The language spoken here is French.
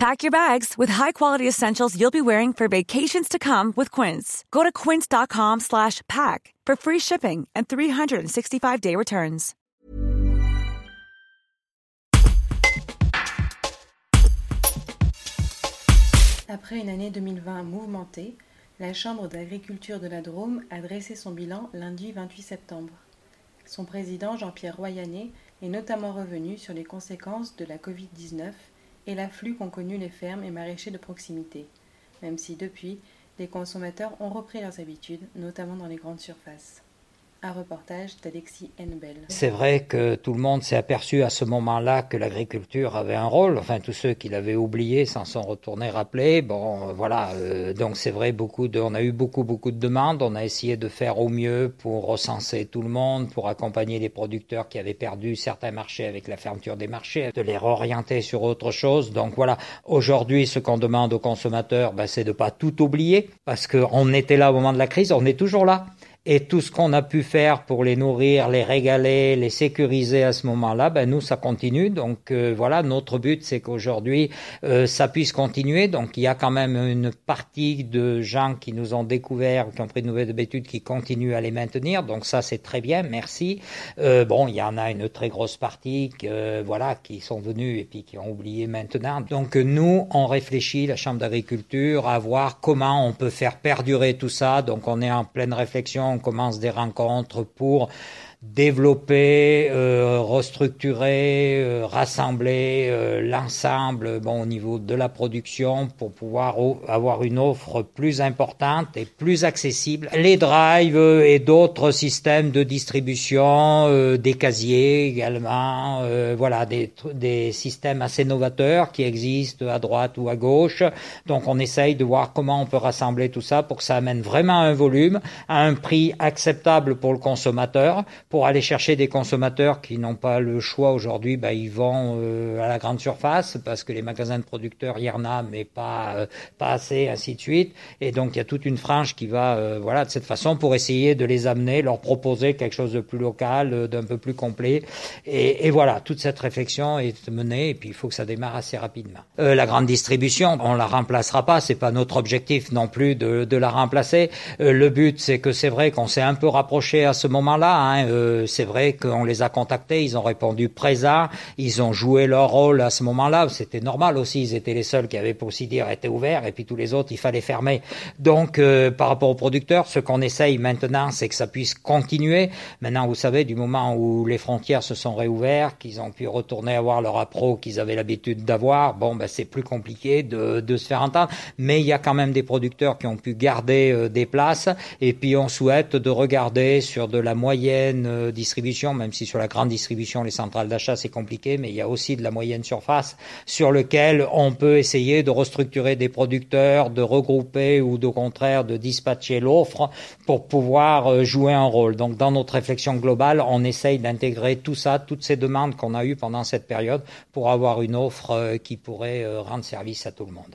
Pack your bags with high-quality essentials you'll be wearing for vacations to come with Quince. Go to quince.com slash pack for free shipping and 365-day returns. Après une année 2020 mouvementée, la Chambre d'agriculture de la Drôme a dressé son bilan lundi 28 septembre. Son président Jean-Pierre Royanet est notamment revenu sur les conséquences de la Covid-19 et l'afflux qu'ont connu les fermes et maraîchers de proximité, même si depuis, les consommateurs ont repris leurs habitudes, notamment dans les grandes surfaces. Un reportage d'Alexis Henbel. C'est vrai que tout le monde s'est aperçu à ce moment-là que l'agriculture avait un rôle. Enfin, tous ceux qui l'avaient oublié s'en sont retournés rappeler. Bon, voilà. Euh, donc c'est vrai, beaucoup de, on a eu beaucoup beaucoup de demandes. On a essayé de faire au mieux pour recenser tout le monde, pour accompagner les producteurs qui avaient perdu certains marchés avec la fermeture des marchés, de les réorienter sur autre chose. Donc voilà. Aujourd'hui, ce qu'on demande aux consommateurs, ben, c'est de pas tout oublier parce qu'on était là au moment de la crise, on est toujours là et tout ce qu'on a pu faire pour les nourrir, les régaler, les sécuriser à ce moment-là, ben nous ça continue. Donc euh, voilà, notre but c'est qu'aujourd'hui euh, ça puisse continuer. Donc il y a quand même une partie de gens qui nous ont découvert, qui ont pris de nouvelles habitudes, qui continuent à les maintenir. Donc ça c'est très bien, merci. Euh, bon, il y en a une très grosse partie que, voilà qui sont venus et puis qui ont oublié maintenant. Donc nous on réfléchit, la Chambre d'agriculture, à voir comment on peut faire perdurer tout ça. Donc on est en pleine réflexion on commence des rencontres pour développer, euh, restructurer, euh, rassembler euh, l'ensemble bon, au niveau de la production pour pouvoir avoir une offre plus importante et plus accessible. Les drives et d'autres systèmes de distribution, des casiers également, voilà, des, des systèmes assez novateurs qui existent à droite ou à gauche. Donc on essaye de voir comment on peut rassembler tout ça pour que ça amène vraiment un volume à un prix acceptable pour le consommateur pour aller chercher des consommateurs qui n'ont pas le choix aujourd'hui, bah, ils vont euh, à la grande surface parce que les magasins de producteurs, il y en a, mais pas, euh, pas assez, ainsi de suite. Et donc, il y a toute une frange qui va, euh, voilà, de cette façon pour essayer de les amener, leur proposer quelque chose de plus local, d'un peu plus complet. Et, et, voilà, toute cette réflexion est menée et puis il faut que ça démarre assez rapidement. la grande distribution, on la remplacera pas, c'est pas notre objectif non plus de, de la remplacer. le but, c'est que c'est vrai qu'on s'est un peu rapproché à ce moment-là. Hein, euh, c'est vrai qu'on les a contactés, ils ont répondu présents, ils ont joué leur rôle à ce moment-là. C'était normal aussi, ils étaient les seuls qui avaient pour si dire été ouverts, et puis tous les autres, il fallait fermer. Donc, euh, par rapport aux producteurs, ce qu'on essaye maintenant, c'est que ça puisse continuer. Maintenant, vous savez, du moment où les frontières se sont réouvertes, qu'ils ont pu retourner avoir leur appro qu'ils avaient l'habitude d'avoir, bon, ben, c'est plus compliqué de, de, se faire entendre. Mais il y a quand même des producteurs qui ont pu garder euh, des places, et puis on souhaite de regarder sur de la moyenne distribution, même si sur la grande distribution, les centrales d'achat, c'est compliqué, mais il y a aussi de la moyenne surface sur lequel on peut essayer de restructurer des producteurs, de regrouper ou au contraire de dispatcher l'offre pour pouvoir euh, jouer un rôle. Donc dans notre réflexion globale, on essaye d'intégrer tout ça, toutes ces demandes qu'on a eues pendant cette période pour avoir une offre euh, qui pourrait euh, rendre service à tout le monde.